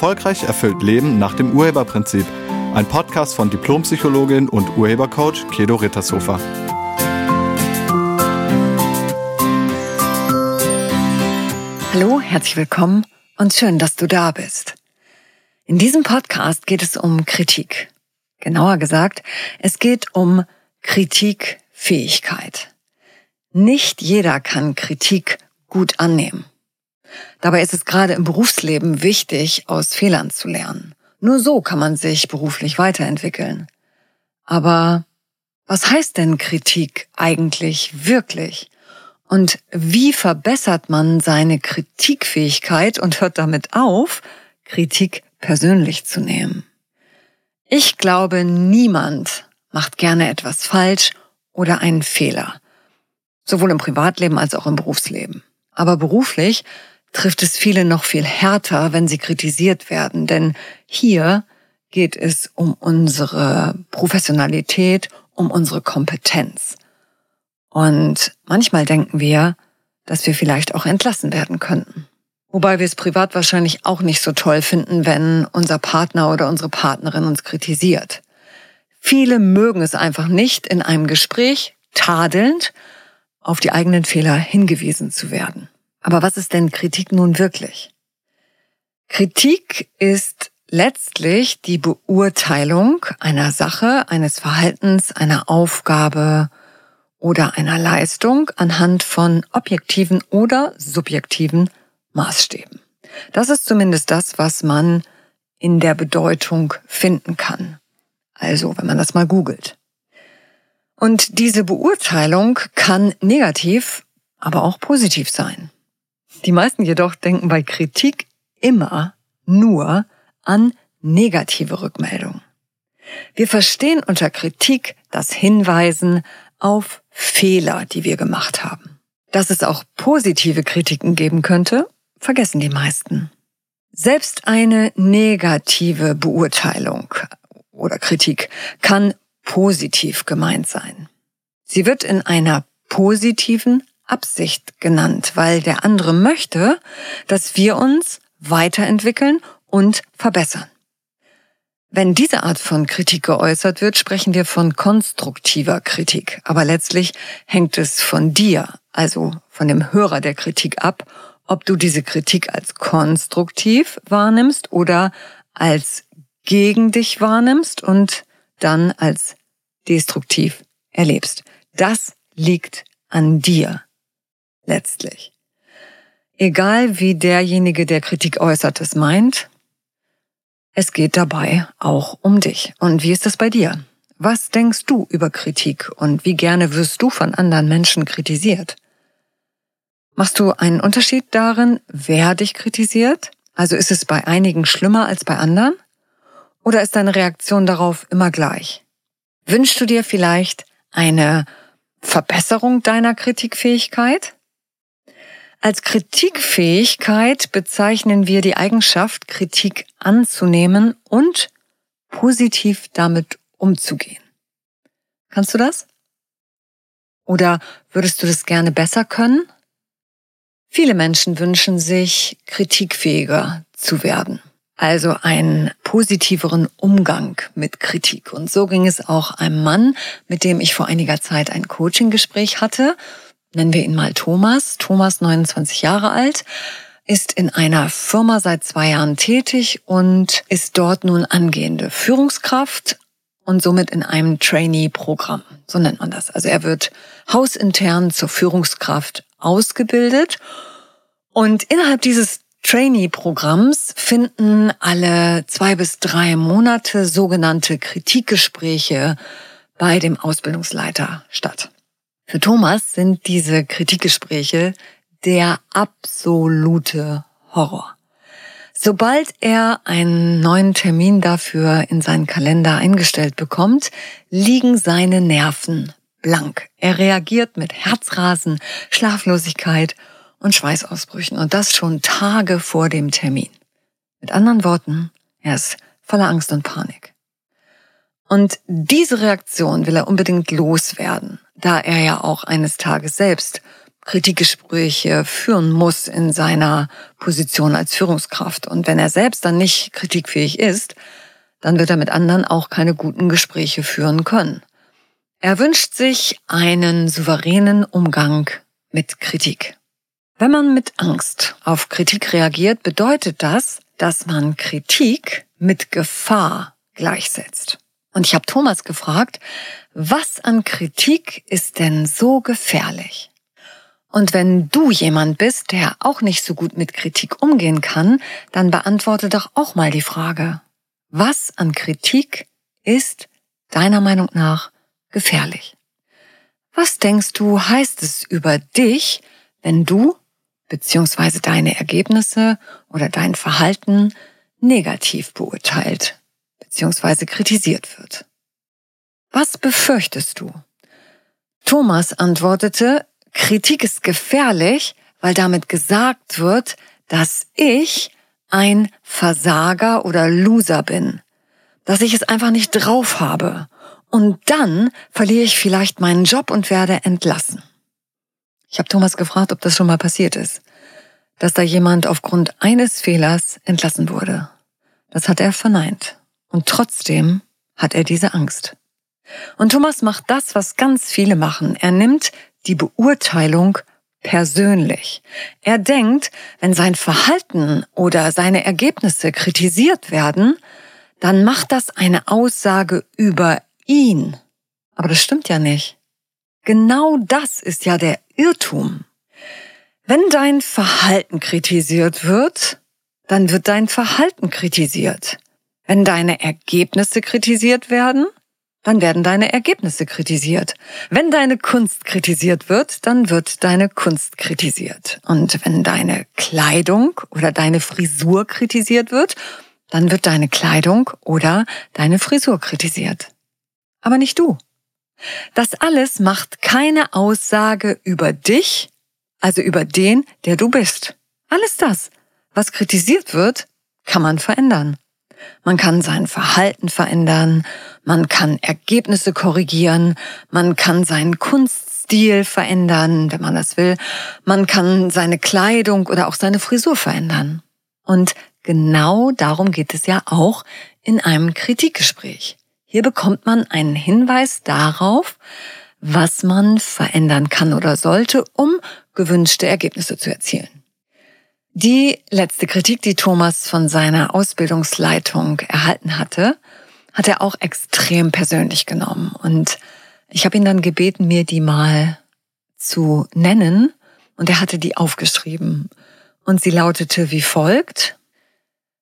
Erfolgreich erfüllt Leben nach dem Urheberprinzip. Ein Podcast von Diplompsychologin und Urhebercoach Kedo Rittershofer. Hallo, herzlich willkommen und schön, dass du da bist. In diesem Podcast geht es um Kritik. Genauer gesagt, es geht um Kritikfähigkeit. Nicht jeder kann Kritik gut annehmen. Dabei ist es gerade im Berufsleben wichtig, aus Fehlern zu lernen. Nur so kann man sich beruflich weiterentwickeln. Aber was heißt denn Kritik eigentlich wirklich? Und wie verbessert man seine Kritikfähigkeit und hört damit auf, Kritik persönlich zu nehmen? Ich glaube, niemand macht gerne etwas falsch oder einen Fehler. Sowohl im Privatleben als auch im Berufsleben. Aber beruflich trifft es viele noch viel härter, wenn sie kritisiert werden, denn hier geht es um unsere Professionalität, um unsere Kompetenz. Und manchmal denken wir, dass wir vielleicht auch entlassen werden könnten. Wobei wir es privat wahrscheinlich auch nicht so toll finden, wenn unser Partner oder unsere Partnerin uns kritisiert. Viele mögen es einfach nicht, in einem Gespräch tadelnd auf die eigenen Fehler hingewiesen zu werden. Aber was ist denn Kritik nun wirklich? Kritik ist letztlich die Beurteilung einer Sache, eines Verhaltens, einer Aufgabe oder einer Leistung anhand von objektiven oder subjektiven Maßstäben. Das ist zumindest das, was man in der Bedeutung finden kann. Also, wenn man das mal googelt. Und diese Beurteilung kann negativ, aber auch positiv sein. Die meisten jedoch denken bei Kritik immer nur an negative Rückmeldungen. Wir verstehen unter Kritik das Hinweisen auf Fehler, die wir gemacht haben. Dass es auch positive Kritiken geben könnte, vergessen die meisten. Selbst eine negative Beurteilung oder Kritik kann positiv gemeint sein. Sie wird in einer positiven Absicht genannt, weil der andere möchte, dass wir uns weiterentwickeln und verbessern. Wenn diese Art von Kritik geäußert wird, sprechen wir von konstruktiver Kritik. Aber letztlich hängt es von dir, also von dem Hörer der Kritik ab, ob du diese Kritik als konstruktiv wahrnimmst oder als gegen dich wahrnimmst und dann als destruktiv erlebst. Das liegt an dir letztlich. Egal wie derjenige, der Kritik äußert, es meint, es geht dabei auch um dich. Und wie ist das bei dir? Was denkst du über Kritik und wie gerne wirst du von anderen Menschen kritisiert? Machst du einen Unterschied darin, wer dich kritisiert? Also ist es bei einigen schlimmer als bei anderen? Oder ist deine Reaktion darauf immer gleich? Wünschst du dir vielleicht eine Verbesserung deiner Kritikfähigkeit? Als Kritikfähigkeit bezeichnen wir die Eigenschaft, Kritik anzunehmen und positiv damit umzugehen. Kannst du das? Oder würdest du das gerne besser können? Viele Menschen wünschen sich, kritikfähiger zu werden. Also einen positiveren Umgang mit Kritik. Und so ging es auch einem Mann, mit dem ich vor einiger Zeit ein Coaching-Gespräch hatte nennen wir ihn mal Thomas. Thomas, 29 Jahre alt, ist in einer Firma seit zwei Jahren tätig und ist dort nun angehende Führungskraft und somit in einem Trainee-Programm. So nennt man das. Also er wird hausintern zur Führungskraft ausgebildet und innerhalb dieses Trainee-Programms finden alle zwei bis drei Monate sogenannte Kritikgespräche bei dem Ausbildungsleiter statt. Für Thomas sind diese Kritikgespräche der absolute Horror. Sobald er einen neuen Termin dafür in seinen Kalender eingestellt bekommt, liegen seine Nerven blank. Er reagiert mit Herzrasen, Schlaflosigkeit und Schweißausbrüchen und das schon Tage vor dem Termin. Mit anderen Worten, er ist voller Angst und Panik. Und diese Reaktion will er unbedingt loswerden, da er ja auch eines Tages selbst Kritikgespräche führen muss in seiner Position als Führungskraft. Und wenn er selbst dann nicht kritikfähig ist, dann wird er mit anderen auch keine guten Gespräche führen können. Er wünscht sich einen souveränen Umgang mit Kritik. Wenn man mit Angst auf Kritik reagiert, bedeutet das, dass man Kritik mit Gefahr gleichsetzt. Und ich habe Thomas gefragt, was an Kritik ist denn so gefährlich? Und wenn du jemand bist, der auch nicht so gut mit Kritik umgehen kann, dann beantworte doch auch mal die Frage, was an Kritik ist deiner Meinung nach gefährlich? Was denkst du, heißt es über dich, wenn du bzw. deine Ergebnisse oder dein Verhalten negativ beurteilt bzw. kritisiert wird? Was befürchtest du? Thomas antwortete, Kritik ist gefährlich, weil damit gesagt wird, dass ich ein Versager oder Loser bin, dass ich es einfach nicht drauf habe und dann verliere ich vielleicht meinen Job und werde entlassen. Ich habe Thomas gefragt, ob das schon mal passiert ist, dass da jemand aufgrund eines Fehlers entlassen wurde. Das hat er verneint. Und trotzdem hat er diese Angst. Und Thomas macht das, was ganz viele machen. Er nimmt die Beurteilung persönlich. Er denkt, wenn sein Verhalten oder seine Ergebnisse kritisiert werden, dann macht das eine Aussage über ihn. Aber das stimmt ja nicht. Genau das ist ja der Irrtum. Wenn dein Verhalten kritisiert wird, dann wird dein Verhalten kritisiert. Wenn deine Ergebnisse kritisiert werden, dann werden deine Ergebnisse kritisiert. Wenn deine Kunst kritisiert wird, dann wird deine Kunst kritisiert. Und wenn deine Kleidung oder deine Frisur kritisiert wird, dann wird deine Kleidung oder deine Frisur kritisiert. Aber nicht du. Das alles macht keine Aussage über dich, also über den, der du bist. Alles das, was kritisiert wird, kann man verändern. Man kann sein Verhalten verändern, man kann Ergebnisse korrigieren, man kann seinen Kunststil verändern, wenn man das will, man kann seine Kleidung oder auch seine Frisur verändern. Und genau darum geht es ja auch in einem Kritikgespräch. Hier bekommt man einen Hinweis darauf, was man verändern kann oder sollte, um gewünschte Ergebnisse zu erzielen. Die letzte Kritik, die Thomas von seiner Ausbildungsleitung erhalten hatte, hat er auch extrem persönlich genommen. Und ich habe ihn dann gebeten, mir die mal zu nennen. Und er hatte die aufgeschrieben. Und sie lautete wie folgt.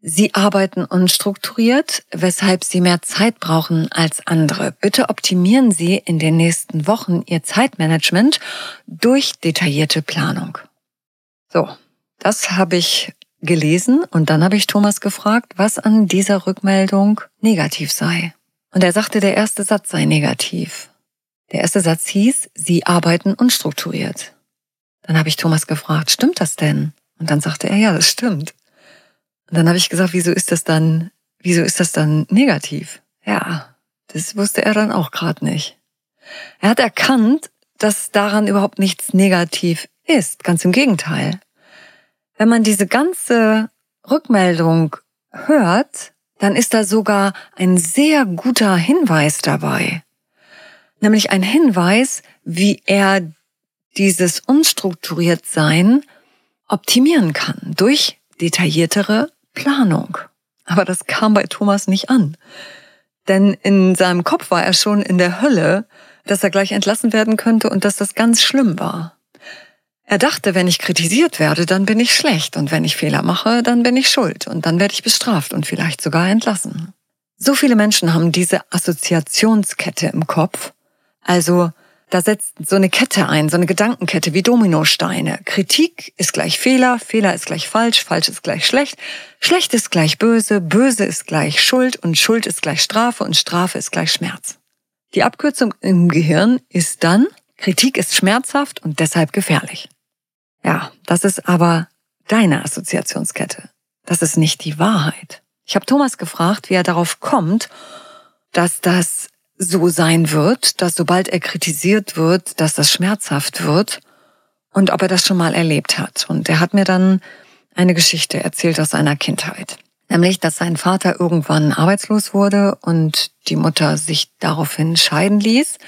Sie arbeiten unstrukturiert, weshalb Sie mehr Zeit brauchen als andere. Bitte optimieren Sie in den nächsten Wochen Ihr Zeitmanagement durch detaillierte Planung. So, das habe ich gelesen und dann habe ich Thomas gefragt, was an dieser Rückmeldung negativ sei. Und er sagte, der erste Satz sei negativ. Der erste Satz hieß, Sie arbeiten unstrukturiert. Dann habe ich Thomas gefragt, stimmt das denn? Und dann sagte er, ja, das stimmt. Und dann habe ich gesagt, wieso ist das dann, wieso ist das dann negativ? Ja, das wusste er dann auch gerade nicht. Er hat erkannt, dass daran überhaupt nichts negativ ist. Ganz im Gegenteil. Wenn man diese ganze Rückmeldung hört, dann ist da sogar ein sehr guter Hinweis dabei. Nämlich ein Hinweis, wie er dieses unstrukturiert Sein optimieren kann durch detailliertere Planung. Aber das kam bei Thomas nicht an. Denn in seinem Kopf war er schon in der Hölle, dass er gleich entlassen werden könnte und dass das ganz schlimm war. Er dachte, wenn ich kritisiert werde, dann bin ich schlecht und wenn ich Fehler mache, dann bin ich schuld und dann werde ich bestraft und vielleicht sogar entlassen. So viele Menschen haben diese Assoziationskette im Kopf. Also da setzt so eine Kette ein, so eine Gedankenkette wie Dominosteine. Kritik ist gleich Fehler, Fehler ist gleich falsch, falsch ist gleich schlecht, schlecht ist gleich böse, böse ist gleich Schuld und Schuld ist gleich Strafe und Strafe ist gleich Schmerz. Die Abkürzung im Gehirn ist dann, Kritik ist schmerzhaft und deshalb gefährlich. Ja, das ist aber deine Assoziationskette. Das ist nicht die Wahrheit. Ich habe Thomas gefragt, wie er darauf kommt, dass das so sein wird, dass sobald er kritisiert wird, dass das schmerzhaft wird. und ob er das schon mal erlebt hat. Und er hat mir dann eine Geschichte erzählt aus seiner Kindheit. Nämlich, dass sein Vater irgendwann arbeitslos wurde und die Mutter sich daraufhin scheiden ließ.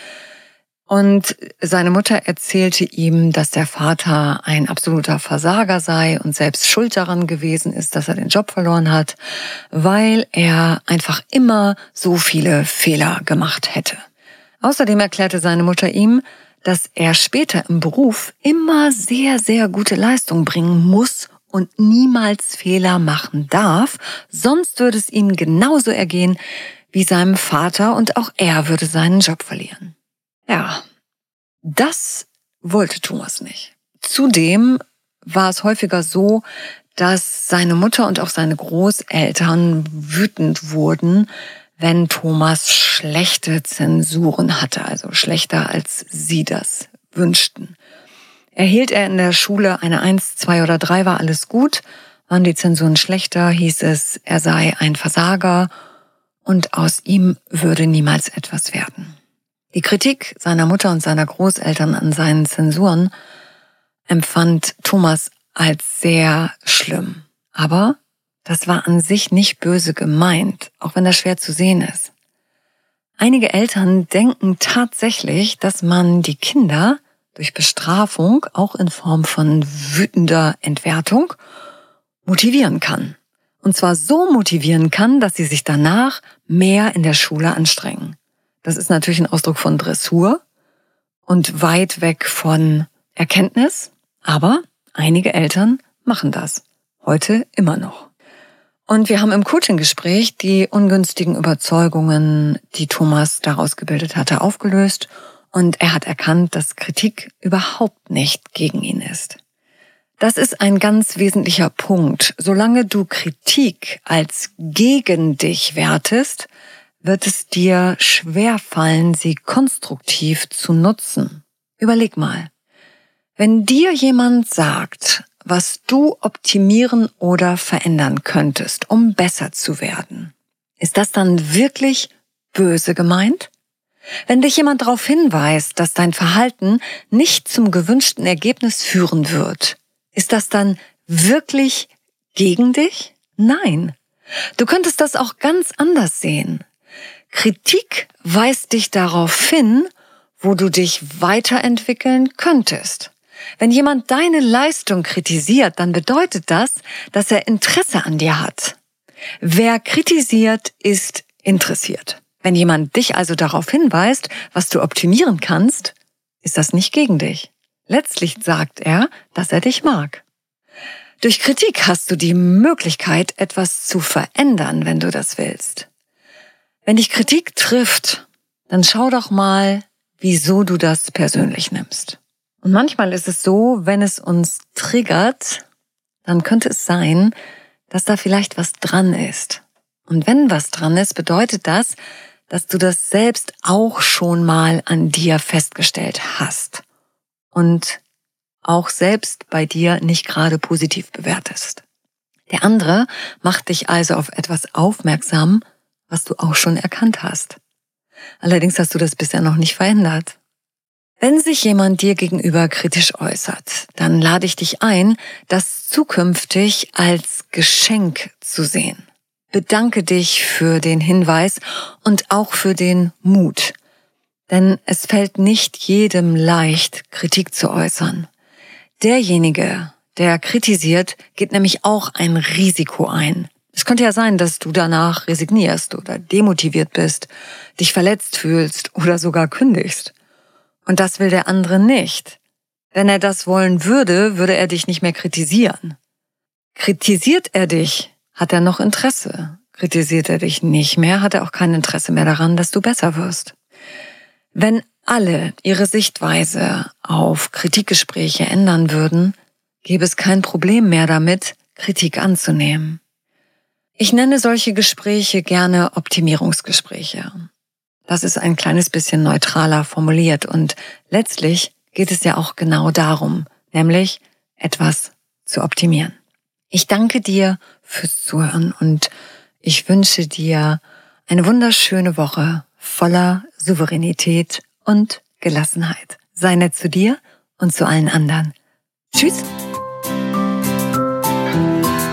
Und seine Mutter erzählte ihm, dass der Vater ein absoluter Versager sei und selbst schuld daran gewesen ist, dass er den Job verloren hat, weil er einfach immer so viele Fehler gemacht hätte. Außerdem erklärte seine Mutter ihm, dass er später im Beruf immer sehr, sehr gute Leistung bringen muss und niemals Fehler machen darf, sonst würde es ihm genauso ergehen wie seinem Vater und auch er würde seinen Job verlieren. Ja, das wollte Thomas nicht. Zudem war es häufiger so, dass seine Mutter und auch seine Großeltern wütend wurden, wenn Thomas schlechte Zensuren hatte, also schlechter als sie das wünschten. Erhielt er in der Schule eine Eins, zwei oder drei, war alles gut. Waren die Zensuren schlechter, hieß es, er sei ein Versager und aus ihm würde niemals etwas werden. Die Kritik seiner Mutter und seiner Großeltern an seinen Zensuren empfand Thomas als sehr schlimm. Aber das war an sich nicht böse gemeint, auch wenn das schwer zu sehen ist. Einige Eltern denken tatsächlich, dass man die Kinder durch Bestrafung, auch in Form von wütender Entwertung, motivieren kann. Und zwar so motivieren kann, dass sie sich danach mehr in der Schule anstrengen. Das ist natürlich ein Ausdruck von Dressur und weit weg von Erkenntnis, aber einige Eltern machen das. Heute immer noch. Und wir haben im Coaching-Gespräch die ungünstigen Überzeugungen, die Thomas daraus gebildet hatte, aufgelöst und er hat erkannt, dass Kritik überhaupt nicht gegen ihn ist. Das ist ein ganz wesentlicher Punkt. Solange du Kritik als gegen dich wertest, wird es dir schwer fallen, sie konstruktiv zu nutzen. Überleg mal. Wenn dir jemand sagt, was du optimieren oder verändern könntest, um besser zu werden, ist das dann wirklich böse gemeint? Wenn dich jemand darauf hinweist, dass dein Verhalten nicht zum gewünschten Ergebnis führen wird, ist das dann wirklich gegen dich? Nein. Du könntest das auch ganz anders sehen. Kritik weist dich darauf hin, wo du dich weiterentwickeln könntest. Wenn jemand deine Leistung kritisiert, dann bedeutet das, dass er Interesse an dir hat. Wer kritisiert, ist interessiert. Wenn jemand dich also darauf hinweist, was du optimieren kannst, ist das nicht gegen dich. Letztlich sagt er, dass er dich mag. Durch Kritik hast du die Möglichkeit, etwas zu verändern, wenn du das willst. Wenn dich Kritik trifft, dann schau doch mal, wieso du das persönlich nimmst. Und manchmal ist es so, wenn es uns triggert, dann könnte es sein, dass da vielleicht was dran ist. Und wenn was dran ist, bedeutet das, dass du das selbst auch schon mal an dir festgestellt hast und auch selbst bei dir nicht gerade positiv bewertest. Der andere macht dich also auf etwas aufmerksam, was du auch schon erkannt hast. Allerdings hast du das bisher noch nicht verändert. Wenn sich jemand dir gegenüber kritisch äußert, dann lade ich dich ein, das zukünftig als Geschenk zu sehen. Bedanke dich für den Hinweis und auch für den Mut. Denn es fällt nicht jedem leicht, Kritik zu äußern. Derjenige, der kritisiert, geht nämlich auch ein Risiko ein. Es könnte ja sein, dass du danach resignierst oder demotiviert bist, dich verletzt fühlst oder sogar kündigst. Und das will der andere nicht. Wenn er das wollen würde, würde er dich nicht mehr kritisieren. Kritisiert er dich, hat er noch Interesse. Kritisiert er dich nicht mehr, hat er auch kein Interesse mehr daran, dass du besser wirst. Wenn alle ihre Sichtweise auf Kritikgespräche ändern würden, gäbe es kein Problem mehr damit, Kritik anzunehmen. Ich nenne solche Gespräche gerne Optimierungsgespräche. Das ist ein kleines bisschen neutraler formuliert und letztlich geht es ja auch genau darum, nämlich etwas zu optimieren. Ich danke dir fürs Zuhören und ich wünsche dir eine wunderschöne Woche voller Souveränität und Gelassenheit. Sei nett zu dir und zu allen anderen. Tschüss.